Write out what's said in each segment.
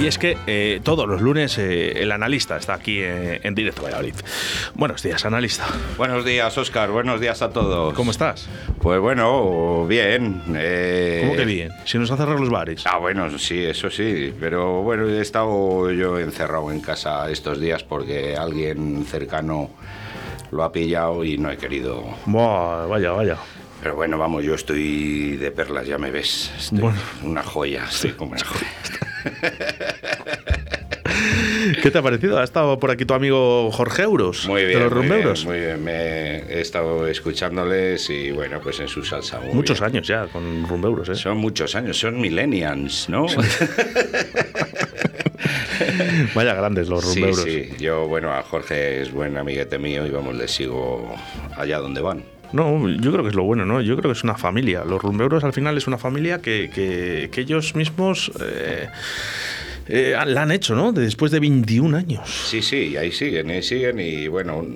Y es que eh, todos los lunes eh, el analista está aquí eh, en directo Valladolid. Buenos días, analista. Buenos días, Oscar. Buenos días a todos. ¿Cómo estás? Pues bueno, bien. ¿Cómo que bien? Si nos han cerrado los bares. Ah, bueno, sí, eso sí. Pero bueno, he estado yo encerrado en casa estos días porque alguien cercano lo ha pillado y no he querido. vaya, vaya. Pero bueno, vamos, yo estoy de perlas, ya me ves. bueno. Una joya, estoy como una joya. ¿Qué te ha parecido? ¿Ha estado por aquí tu amigo Jorge Euros? Muy bien. De los muy bien, muy bien. Me he estado escuchándoles y bueno, pues en su salsa. muchos años ya con Rumbeuros, ¿eh? Son muchos años, son millennials, ¿no? Vaya grandes los Rumbeuros. Sí, sí. Yo, bueno, a Jorge es buen amiguete mío y vamos, le sigo allá donde van. No, yo creo que es lo bueno, ¿no? Yo creo que es una familia. Los rumbeuros al final es una familia que, que, ellos mismos eh, eh, la han hecho, ¿no? Después de 21 años. Sí, sí, ahí siguen, ahí siguen y bueno,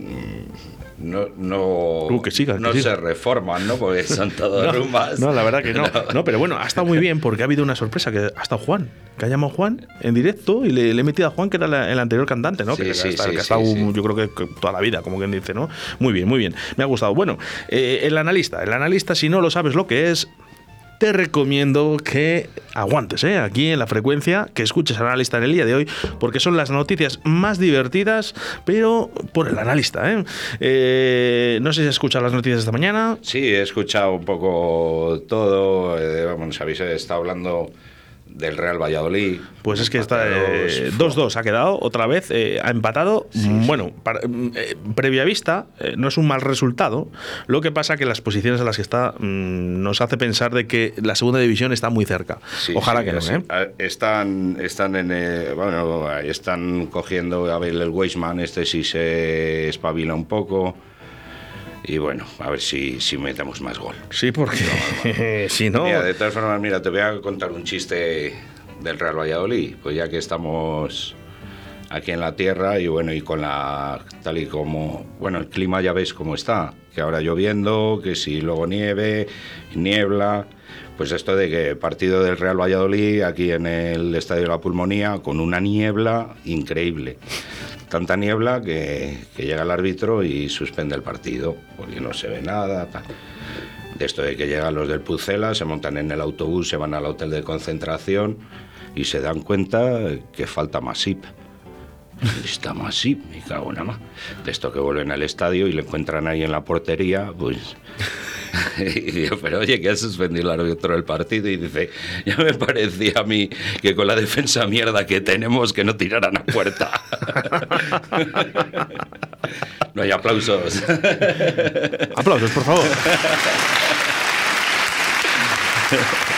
no, no, uh, no se reforman, ¿no? Porque son todos no, rumbas. No, la verdad que no. no. pero bueno, ha estado muy bien porque ha habido una sorpresa que ha estado Juan, que ha llamado Juan en directo y le, he metido a Juan, que era el anterior cantante, ¿no? que, sí, que ha estado, yo creo que toda la vida, como quien dice, ¿no? Muy bien, muy bien. Me ha gustado. Bueno, eh, el analista, el analista, si no lo sabes lo que es, te recomiendo que aguantes ¿eh? aquí en la frecuencia, que escuches al analista en el día de hoy, porque son las noticias más divertidas, pero por el analista. ¿eh? Eh, no sé si has escuchado las noticias esta mañana. Sí, he escuchado un poco todo. vamos, habéis estado hablando del Real Valladolid. Pues es que está 2-2 eh, ha quedado otra vez, eh, ha empatado. bueno, mm, eh, previa vista, no es un mal resultado. Lo que pasa que las posiciones en las que está mm, nos hace pensar de que la segunda división está muy cerca. Ojalá que no. Están, están en, bueno, están cogiendo a ver el Weisman, este sí se espabila un poco. Y bueno, a ver si, si metemos más gol. Sí, porque si no... Mira, de todas formas, mira, te voy a contar un chiste del Real Valladolid. Pues ya que estamos aquí en la tierra y bueno, y con la... tal y como... Bueno, el clima ya ves cómo está. Que ahora lloviendo, que si luego nieve, niebla... Pues esto de que partido del Real Valladolid aquí en el Estadio de la Pulmonía con una niebla increíble tanta niebla que, llega el árbitro y suspende el partido, porque no se ve nada. De esto de que llegan los del Pucela, se montan en el autobús, se van al hotel de concentración y se dan cuenta que falta Masip. Está Masip, me cago en más. De esto que vuelven al estadio y le encuentran ahí en la portería, pues y digo, pero oye, que ha suspendido el árbitro del partido. Y dice, ya me parecía a mí que con la defensa mierda que tenemos, que no tiraran a puerta. no hay aplausos. aplausos, por favor.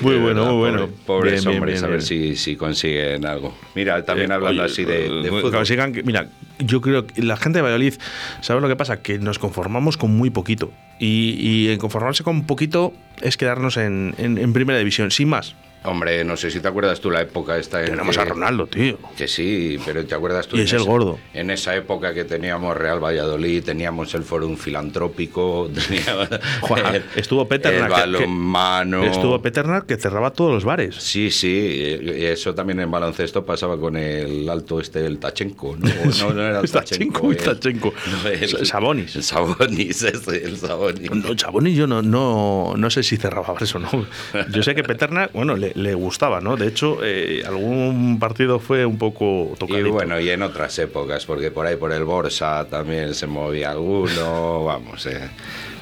Muy bueno, muy bueno. Pobres hombres, a ver si, si, consiguen algo. Mira, también eh, hablando así de, de fútbol. Consigan, mira, yo creo que la gente de Valladolid, ¿sabes lo que pasa? Que nos conformamos con muy poquito. Y, y en conformarse con poquito es quedarnos en, en primera división, sin más. Hombre, no sé si te acuerdas tú la época esta en Tenemos a Ronaldo, tío. Que sí, pero ¿te acuerdas tú? Y es el gordo. En esa época que teníamos Real Valladolid, teníamos el Fórum Filantrópico, teníamos estuvo Peternak. El balonmano. Estuvo Peternak que cerraba todos los bares. Sí, sí. Eso también en baloncesto pasaba con el alto este, el Tachenko. No, no, no era el Tachenko. El Tachenko. el, Sabonis. El Sabonis, ese, el Sabonis. No, Sabonis yo no, no, no sé si cerraba eso, ¿no? Yo sé que Peternak, bueno, le, le gustaba, ¿no? De hecho, eh, algún partido fue un poco tocado. Y bueno, y en otras épocas, porque por ahí por el Borsa también se movía alguno, vamos, eh.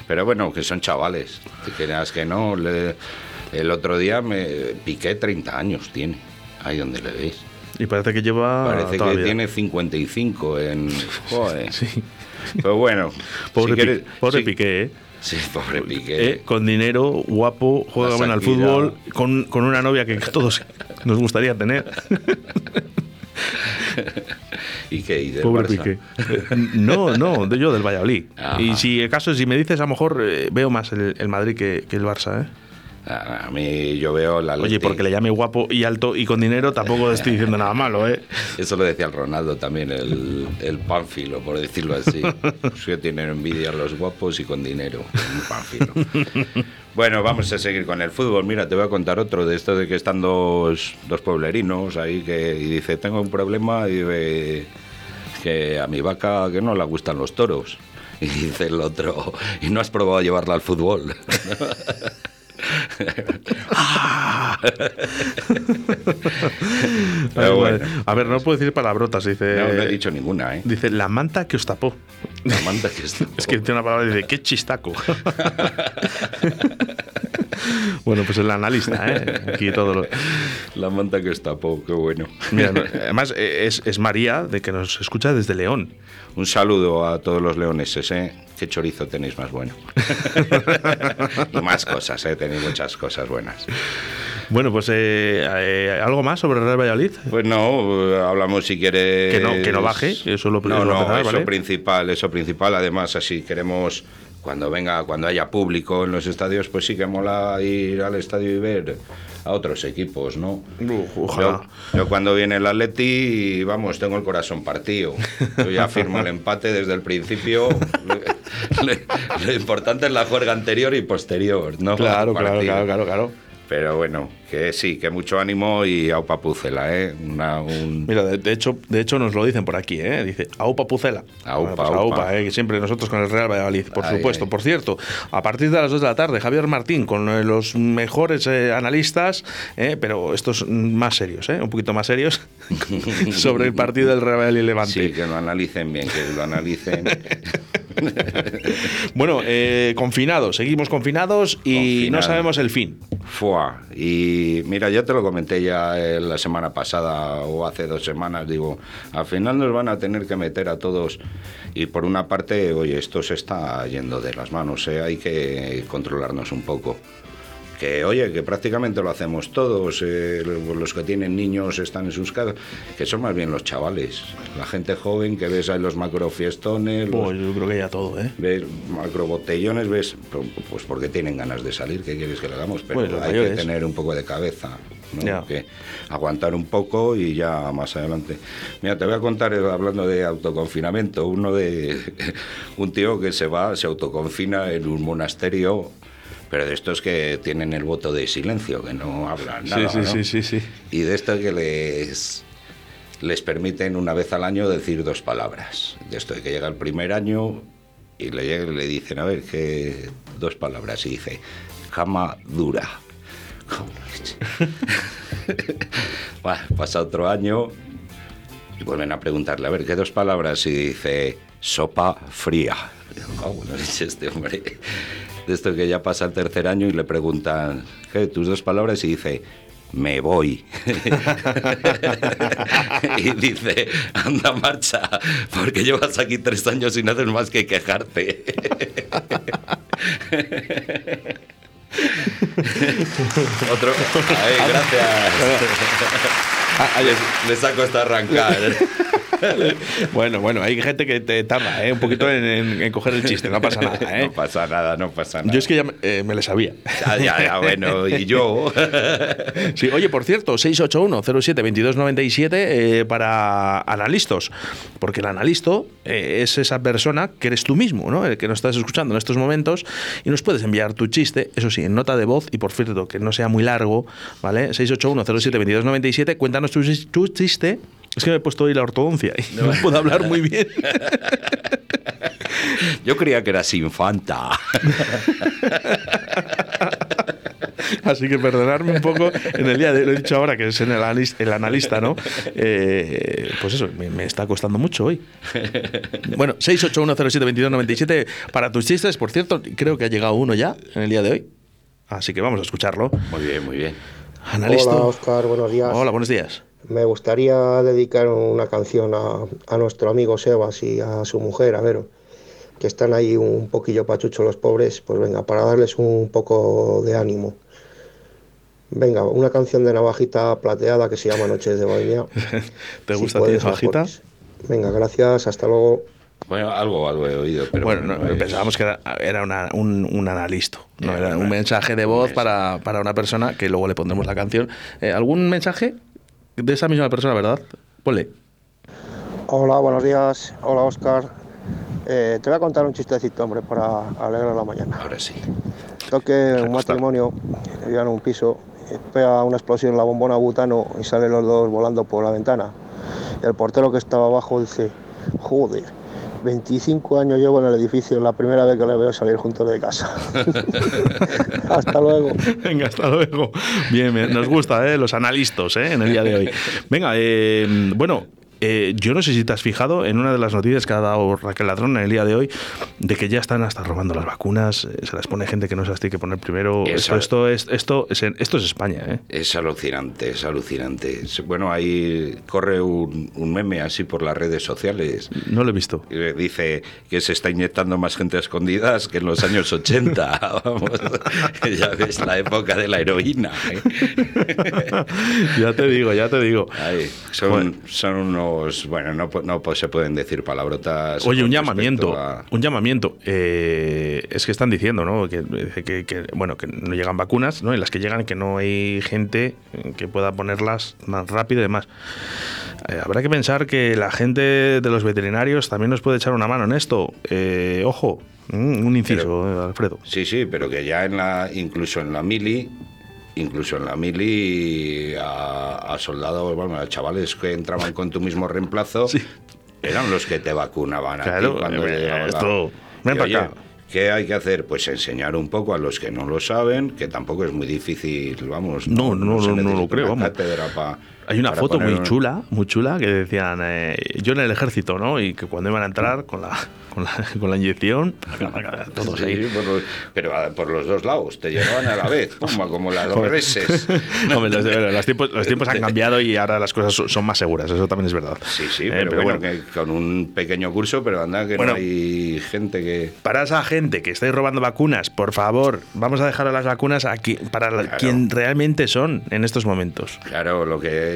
Pero bueno, que son chavales, que creas que no. el otro día me piqué 30 años, tiene, ahí donde le veis. Y parece que lleva. Parece que tiene 55 en. Joder. sí. Pero bueno. Pobre, Piqué, ¿eh? Sí, pobre Piqué. Eh, con dinero, guapo, juega bien al fútbol, con, con una novia que todos nos gustaría tener. ¿Y qué? ¿Y del Pobre Barça? Piqué. No, no, de yo del Valladolid. Ajá. Y si acaso, si me dices, a lo mejor eh, veo más el, el Madrid que, que el Barça, ¿eh? A mí yo veo la Oye, porque le llame guapo y alto y con dinero, tampoco estoy diciendo nada malo, ¿eh? Eso lo decía el Ronaldo también, el, el pánfilo, por decirlo así. Que tienen envidia a los guapos y con dinero. Un pánfilo. Bueno, vamos a seguir con el fútbol. Mira, te voy a contar otro de esto de que están dos, dos pueblerinos ahí que y dice, tengo un problema y dice que a mi vaca que no le gustan los toros. Y dice el otro, ¿y no has probado llevarla al fútbol? Pero Ay, bueno. madre. A ver, no puedo decir palabrotas, dice. No, no he dicho ninguna, ¿eh? Dice, la manta que os tapó. La manta que está. Es que tiene una palabra y dice, qué chistaco. bueno, pues el analista, ¿eh? Aquí todo lo... La manta que está po, qué bueno. Mira, además eh, es, es María, de que nos escucha desde León. Un saludo a todos los leoneses, ¿eh? Qué chorizo tenéis más bueno. y más cosas, ¿eh? Tenéis muchas cosas buenas. Bueno, pues eh, eh, algo más sobre Real Valladolid. Pues no, eh, hablamos si quieres... Que no- que no baje, eso es lo No, primero no, empezar, eso ¿vale? principal, eso principal. Además, así queremos, cuando venga, cuando haya público en los estadios, pues sí que mola ir al estadio y ver a otros equipos, ¿no? Ojalá. Yo, yo cuando viene el Atleti, vamos, tengo el corazón partido. Yo ya firmo el empate desde el principio. lo, lo importante es la juerga anterior y posterior, ¿no? Claro, claro, claro, claro, claro. Pero bueno, que sí, que mucho ánimo y aupa pucela, ¿eh? Una, un... Mira, de, de hecho, de hecho nos lo dicen por aquí, ¿eh? Dice, aupa pucela. Aupa, pues aupa. ¿eh? Que siempre nosotros con el Real Valladolid, por Ay, supuesto. ay. Por cierto, a partir de las 2 de la tarde, Javier Martín con eh, los mejores eh, analistas, eh, pero estos más serios, ¿eh? Un poquito más serios, sobre el partido del Real Valladolid Levante. Sí, que lo analicen bien, que lo analicen. Bueno, eh, confinados, seguimos confinados y no sabemos el fin. Fua. Y mira, yo te lo comenté ya eh, la semana pasada o hace dos semanas, digo, al final nos van a tener que meter a todos. Y por una parte, oye, esto se está yendo de las manos, ¿eh? hay que controlarnos un poco. Que oye, que prácticamente lo hacemos todos, eh, los que tienen niños están en sus casas, que son más bien los chavales, la gente joven que ves ahí los macrofiestones, los, Pues yo creo que ya todo, ¿eh? ves macrobotellones, ves, pues porque tienen ganas de salir, ¿qué quieres que le hagamos? Pero Pues hay que tener un poco de cabeza, ¿no? Que aguantar un poco y ya más adelante. Mira, te voy a contar, eh, hablando de autoconfinamiento, uno de un tío que se va, se autoconfina en un monasterio, pero de estos que tienen el voto de silencio, que no hablan nada, sí, ¿no? sí, sí, sí. Y de esto que les, les permiten una vez al año decir dos palabras. De esto de que llega el primer año y le, le dicen, a ver, ¿qué dos palabras? Y dice, cama dura. Bueno, pasa otro año y vuelven a preguntarle, a ver, ¿qué dos palabras? Y dice, sopa fría. Y digo, "Cago en la leche este hombre. De esto que ya pasa el tercer año y le preguntan, ¿qué? Tus dos palabras y dice, me voy. y dice, anda marcha, porque llevas aquí tres años y no haces más que quejarte. Otro. Ay, gracias. Les, les ha costado arrancar. Bueno, bueno, hay gente que te tarda, ¿eh? Un poquito en, en- en coger el chiste, no pasa nada, ¿eh? No pasa nada, no pasa nada. Yo es que ya me, eh, me le sabía. Ya, ya, ya, bueno, y yo. Sí, oye, por cierto, 681-07-2297 eh, para analistas, porque el analisto eh, es esa persona que eres tú mismo, ¿no? El que nos estás escuchando en estos momentos y nos puedes enviar tu chiste, eso sí, en nota de voz y por cierto, que no sea muy largo, ¿vale? 681-07-2297, cuéntanos tu, tu chiste. Es que me he puesto hoy la ortodoncia y no puedo hablar muy bien. Yo creía que eras infanta. Así que perdonarme un poco en el día de lo he dicho ahora que es en el, analis- el analista, ¿no? Eh, pues eso, me, me está costando mucho hoy. Bueno, 681072297 para tus chistes, por cierto, creo que ha llegado uno ya en el día de hoy. Así que vamos a escucharlo. Muy bien, muy bien. Analista. Hola Oscar, buenos días. Hola, buenos días. Me gustaría dedicar una canción a, a nuestro amigo Sebas y a su mujer, a Vero, que están ahí un poquillo pachucho los pobres, pues venga, para darles un poco de ánimo. Venga, una canción de Navajita Plateada que se llama Noches de Bohemia. ¿Te gusta a ti Navajita? Venga, gracias, hasta luego. Bueno, algo, algo he oído, pero bueno, pensábamos que era, un, un, analista, no era un mensaje de voz para, para, una persona que luego le pondremos la canción. Eh, ¿Algún mensaje de esa misma persona, verdad? Ponle. Hola, buenos días. Hola, Oscar. Eh, te voy a contar un chistecito, hombre, para alegrar la mañana. Ahora sí. Toque un matrimonio, vivían en un piso, pega una explosión en la bombona butano y salen los dos volando por la ventana. El portero que estaba abajo dice, joder, 25 años llevo en el edificio, la primera vez que le veo salir juntos de casa. hasta luego. Venga, hasta luego. Bien, nos gusta, ¿eh? los analistas ¿eh? en el día de hoy. Venga, eh, bueno, eh, yo no sé si te has fijado en una de las noticias que ha dado Raquel Ladrón en el día de hoy, de que ya están hasta robando las vacunas, eh, se las pone gente que no se las tiene que poner primero. esto, esto, es, esto, es, esto es España. ¿eh? Es alucinante, es alucinante. Bueno, ahí corre un, meme así por las redes sociales. No lo he visto. Dice que se está inyectando más gente a escondidas que en los años 80. Vamos, ya ves la época de la heroína. ya te digo, ya te digo. son, son unos bueno, no, no se pueden decir palabrotas. Oye, un llamamiento, un llamamiento. Eh, es que están diciendo, ¿no? Que, que, bueno, que no llegan vacunas, ¿no? En las que llegan que no hay gente que pueda ponerlas más rápido y demás. Eh, habrá que pensar que la gente de los veterinarios también nos puede echar una mano en esto. Eh, ojo, mm, un inciso, Alfredo. Sí, sí, pero que ya en la, incluso en la mili incluso en la mili a, soldados, bueno, a chavales que entraban con tu mismo reemplazo, eran los que te vacunaban claro, cuando eh, esto, ¿Qué hay que hacer? Pues enseñar un poco a los que no lo saben, que tampoco es muy difícil, vamos. No, no, no, no, lo creo, vamos. Hay una foto muy chula, muy chula, que decían, eh, yo en el ejército, ¿no? Y que cuando iban a entrar con la con la, con la inyección, todos ahí. pero por los dos lados, te llevaban a la vez, como las dos reses. los, tiempos, los tiempos han cambiado y ahora las cosas son más seguras, eso también es verdad. Sí, sí, eh, pero, bueno, que con un pequeño curso, pero anda que no hay gente que... Para esa gente que estáis robando vacunas, por favor, vamos a dejar a las vacunas aquí para quien realmente son en estos momentos. Claro, lo que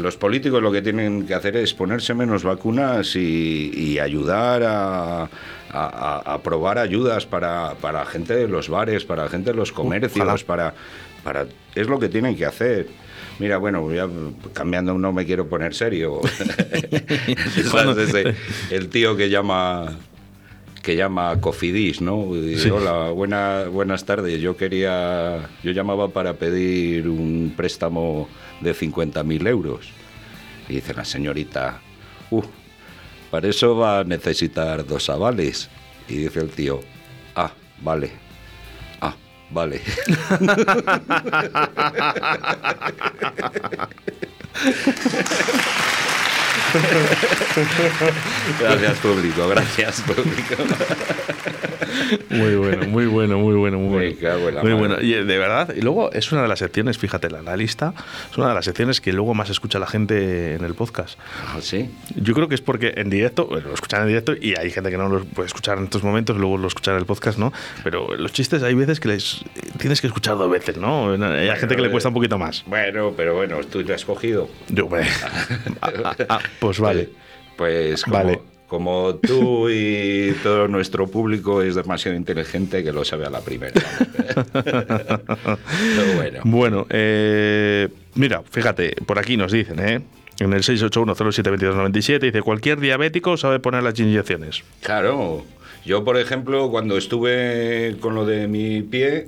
los políticos lo que tienen que hacer es ponerse menos vacunas y ayudar a a, probar ayudas para, para gente de los bares, para gente de los comercios, para, para es lo que tienen que hacer. Mira, bueno, cambiando no me quiero poner serio. el tío que llama que llama Cofidis, ¿no? Hola, buena, buenas tardes. Yo quería, yo llamaba para pedir un préstamo de 50.000 euros. Y dice la señorita, uh, para eso va a necesitar dos avales. Y dice el tío, ah, vale. Ah, vale. gracias público, gracias público. Muy bueno, muy bueno, muy bueno, muy bueno. Muy bueno. Y de verdad, y luego es una de las secciones, fíjate, la analista, es una de las secciones que luego más escucha la gente en el podcast. ¿Ah, sí? Yo creo que es porque en directo, lo escuchan en directo y hay gente que no lo puede escuchar en estos momentos, luego lo escuchan en el podcast, ¿no? Pero los chistes hay veces que les tienes que escuchar dos veces, ¿no? Hay gente que le cuesta un poquito más. Bueno, pero bueno, tú te has cogido. Yo, bueno. Pues vale. Pues como, vale. como tú y todo nuestro público es demasiado inteligente que lo sabe a la primera. bueno. Bueno, eh, mira, fíjate, por aquí nos dicen, ¿eh? En el 681072297 dice, cualquier diabético sabe poner las inyecciones. Claro. Yo, por ejemplo, cuando estuve con lo de mi pie,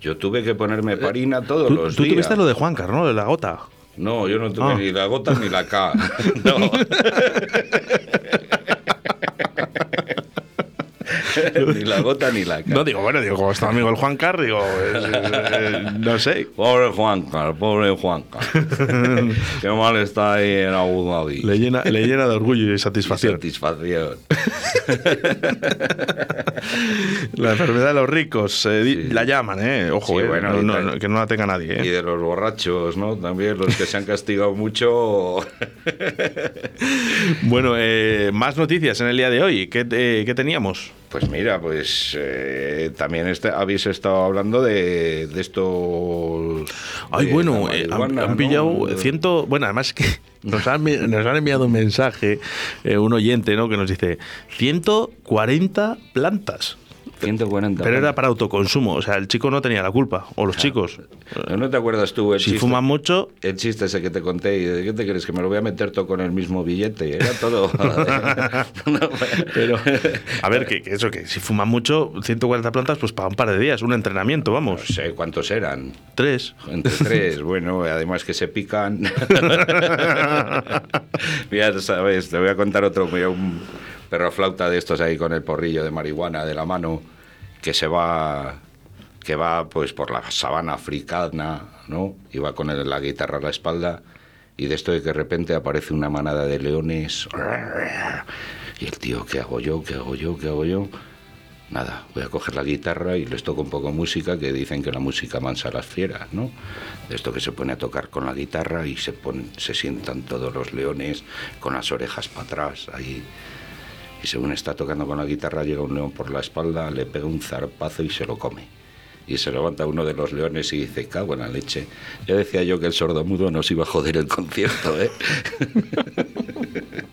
yo tuve que ponerme parina todos los días. Tú tuviste lo de Juan ¿no? De la gota. No, yo no tuve ah. ni la gota ni la K. No. ni la gota ni la K. No, digo, bueno, digo, como está amigo el Juan Car, digo, no sé. Pobre Juan Car, pobre Juan Car. Qué mal está ahí en Abu Dhabi. Le llena, le llena de orgullo y satisfacción. satisfacción. la enfermedad de los ricos, eh, la llaman, ¿eh? Ojo, eh, bueno, que no la tenga nadie. ¿eh? Y de los borrachos, ¿no? También los que se han castigado mucho. bueno, más noticias en el día de hoy. ¿Qué, qué teníamos? Pues mira, pues eh, también este, habéis estado hablando de, de estos... Ay, de bueno, eh, han, pillado ciento... Bueno, además que nos han, nos han enviado un mensaje, eh, un oyente, ¿no? Que nos dice 140 plantas. 140. Pero era para autoconsumo, o sea, el chico no tenía la culpa, o los chicos. ¿No te acuerdas tú el Si chiste? fuman mucho, El chiste ese que te conté, y de qué te crees que me lo voy a meter todo con el mismo billete. Era todo. No, pero a ver, que, que eso, que si fuman mucho, 140 plantas, pues para un par de días, un entrenamiento, no vamos. sé cuántos eran. Tres. Entre tres, bueno, además que se pican. Mira, sabes, te voy a contar otro, un perro flauta de estos ahí con el porrillo de marihuana de la mano, que se va, que va pues por la sabana africana, ¿no? Y va con la guitarra a la espalda, y de esto de que de repente aparece una manada de leones. Y el tío, ¿qué hago yo? ¿Qué hago yo? ¿Qué hago yo? Nada, voy a coger la guitarra y les toco un poco música, que dicen que la música mansa a las fieras, ¿no? De esto que se pone a tocar con la guitarra y se, se sientan todos los leones con las orejas para atrás, ahí. Y según está tocando con la guitarra, llega un león por la espalda, le pega un zarpazo y se lo come. Y se levanta uno de los leones y dice, cago en la leche. Ya decía yo que el sordomudo nos iba a joder el concierto, ¿eh? Ay, Madre eh, mía.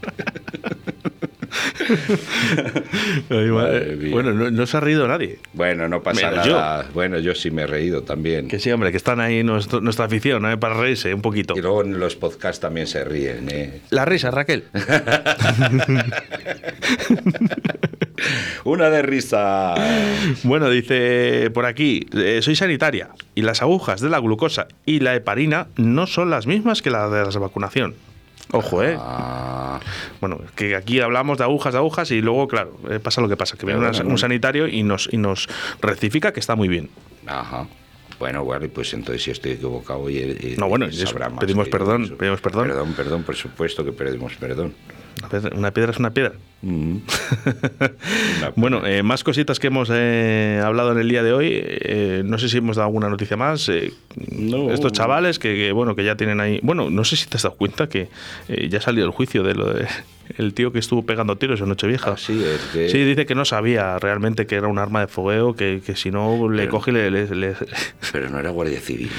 bueno, no, no se ha reído nadie. Bueno, no pasa Menos yo. nada. Bueno, yo sí me he reído también. Que sí, hombre, que están ahí nuestro- nuestra afición, ¿eh? para reírse un poquito. Y luego en los podcasts también se ríen, ¿eh? La risa, Raquel. Una de risa. Bueno, dice por aquí, eh, soy sanitaria y las agujas de la glucosa y la heparina no son las mismas que las de la vacunación. Ojo, ¿eh? Ah, Bueno, que aquí hablamos de agujas, de agujas y luego, claro, eh, pasa lo que pasa, que viene un sanitario y nos, y nos rectifica que está muy bien. ajá. Bueno, bueno, pues entonces si estoy equivocado y, y- No, bueno, sabrá más pedimos perdón, eso. pedimos perdón. Perdón, perdón, por supuesto que pedimos perdón. Una piedra es una piedra. Mm. Una Bueno, eh, más cositas que hemos eh, hablado en el día de hoy. eh, no sé si hemos dado alguna noticia más. eh, No. Estos chavales que, que, bueno, que ya tienen ahí. Bueno, no sé si te has dado cuenta que eh, ya ha salido el juicio de lo de el tío que estuvo pegando tiros en Nochevieja. Ah, sí, es que- Sí, dice que no sabía realmente que era un arma de fogueo, que, que si no le Pero- coge y le, le- le- Pero no era Guardia Civil.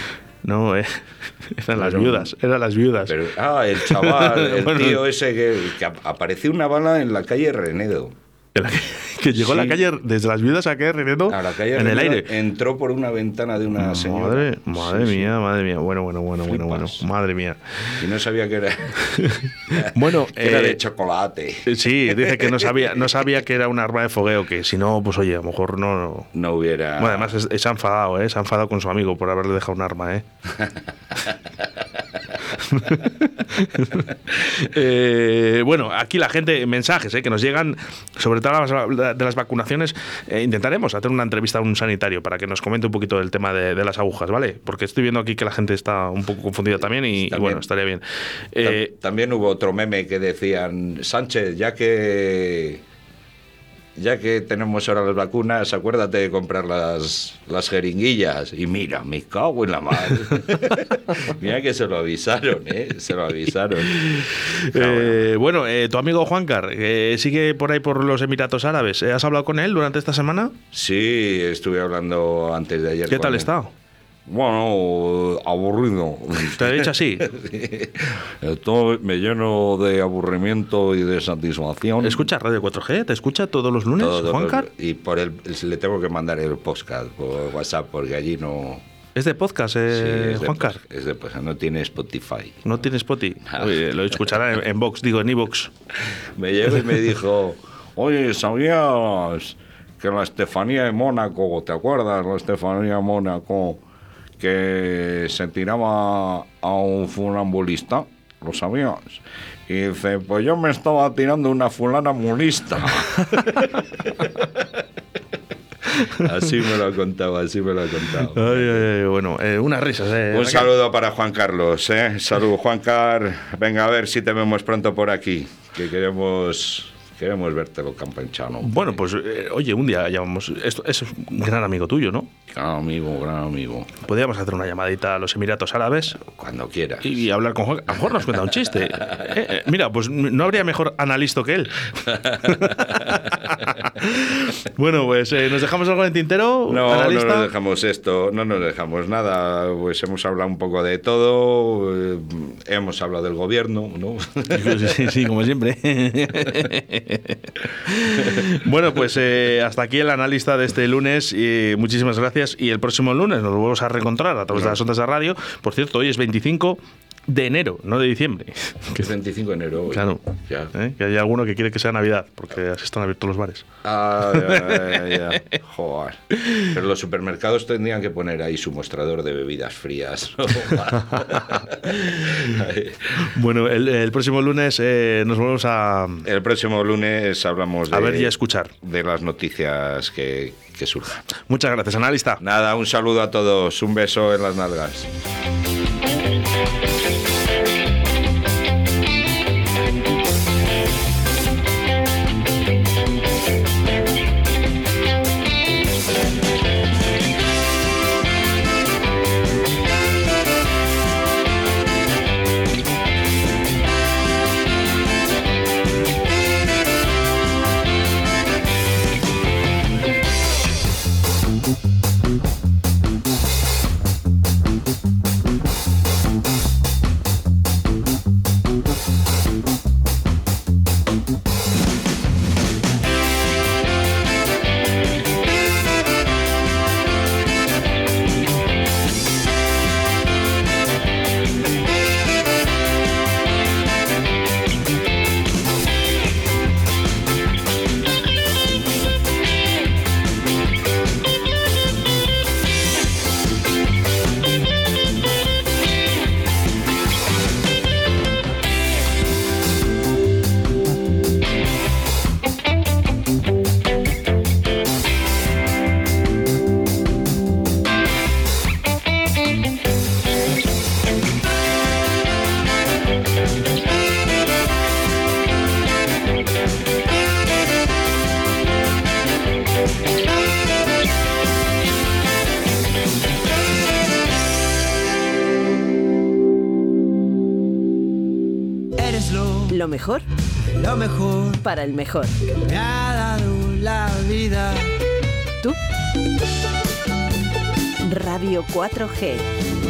no, eh, eran las viudas, eran las viudas. Pero, ah, el chaval, el Bueno. tío ese que, que ap- apareció una bala en la calle Renedo. La que, llegó a la calle desde las viudas a la calle en el Renedo, aire. Entró por una ventana de una señora. Madre, madre Sí, sí. mía, madre mía. Bueno, bueno, bueno, bueno, bueno. Madre mía. Y no sabía que era, Bueno, que era eh, de chocolate. Sí, dice que no sabía, no sabía que era un arma de fogueo, que si no, pues oye, a lo mejor no. no. No hubiera. Bueno, además se ha enfadado, ¿eh? Se ha enfadado con su amigo por haberle dejado un arma, ¿eh? Eh, bueno, aquí la gente, mensajes ¿eh? que nos llegan, sobre todo las- de las vacunaciones, eh, intentaremos hacer una entrevista a un sanitario para que nos comente un poquito del tema de, de las agujas, ¿vale? Porque estoy viendo aquí que la gente está un poco confundida también y, y También. bueno, estaría bien. Ta- También hubo otro meme que decían, Sánchez, ya que ya que tenemos ahora las vacunas, acuérdate de comprar las, las jeringuillas. Y mira, me cago en la madre. mira que se lo avisaron, ¿eh? Se lo avisaron. Eh, bueno, eh, tu amigo Juancar eh, sigue por ahí por los Emiratos Árabes. ¿Eh, ¿Has hablado con él durante esta semana? Sí, estuve hablando antes de ayer. ¿Qué tal está? Bueno, aburrido. ¿Te ha dicho así? Estoy, me lleno de aburrimiento y de satisfacción. ¿Escucha Radio 4G? ¿Te escucha todos los lunes, Todo, Juancar? Y por el, le tengo que mandar el podcast por WhatsApp porque allí no. ¿Es de podcast, Sí, eh, de Juancar? es de podcast, no tiene Spotify. No tiene Spotify. Oye, lo escuchará en, en Vox, digo, en iVox. Me llegó y me dijo: Oye, ¿sabías que la Estefanía de Mónaco, ¿te acuerdas? La Estefanía de Mónaco, que se tiraba a un funambulista. ¿Lo sabías? Y dice, pues yo me estaba tirando una fulana mulista. así me lo ha contado, así me lo ha contado. Ay, ay, ay, bueno, eh, unas risas, eh. Un saludo para Juan Carlos, ¿eh? Salud, Juan Car. Venga, a ver si te vemos pronto por aquí, que queremos Queremos verte lo campanchano. Bueno, pues eh, oye, un día llamamos. Esto, es un gran amigo tuyo, ¿no? Gran amigo, gran amigo. Podríamos hacer una llamadita a los Emiratos Árabes. Cuando quieras. Y, hablar con Juan. A lo mejor nos cuenta un chiste. Eh, eh, mira, pues no habría mejor analista que él. bueno, pues nos dejamos algo en tintero. No, no nos dejamos esto, no nos dejamos nada. Pues hemos hablado un poco de todo. hemos hablado del gobierno, ¿no? sí, sí, como siempre. bueno, pues eh, hasta aquí el analista de este lunes. Y muchísimas gracias. Y el próximo lunes nos volvemos a reencontrar a través de las ondas de radio. Por cierto, hoy es 25 de enero, no de diciembre. Que es 25 de enero. Claro. ¿Eh? Que hay alguno que quiere que sea Navidad, porque así están abiertos los bares. Ah, ya, ya, Joder. Pero los supermercados tendrían que poner ahí su mostrador de bebidas frías. bueno, el, próximo lunes eh, nos volvemos a. El próximo lunes hablamos de. A ver y a escuchar. De las noticias que, que surjan. Muchas gracias, analista. Nada, un saludo a todos. Un beso en las nalgas. Para el mejor. Me ha dado la vida. ¿Tú? Radio 4G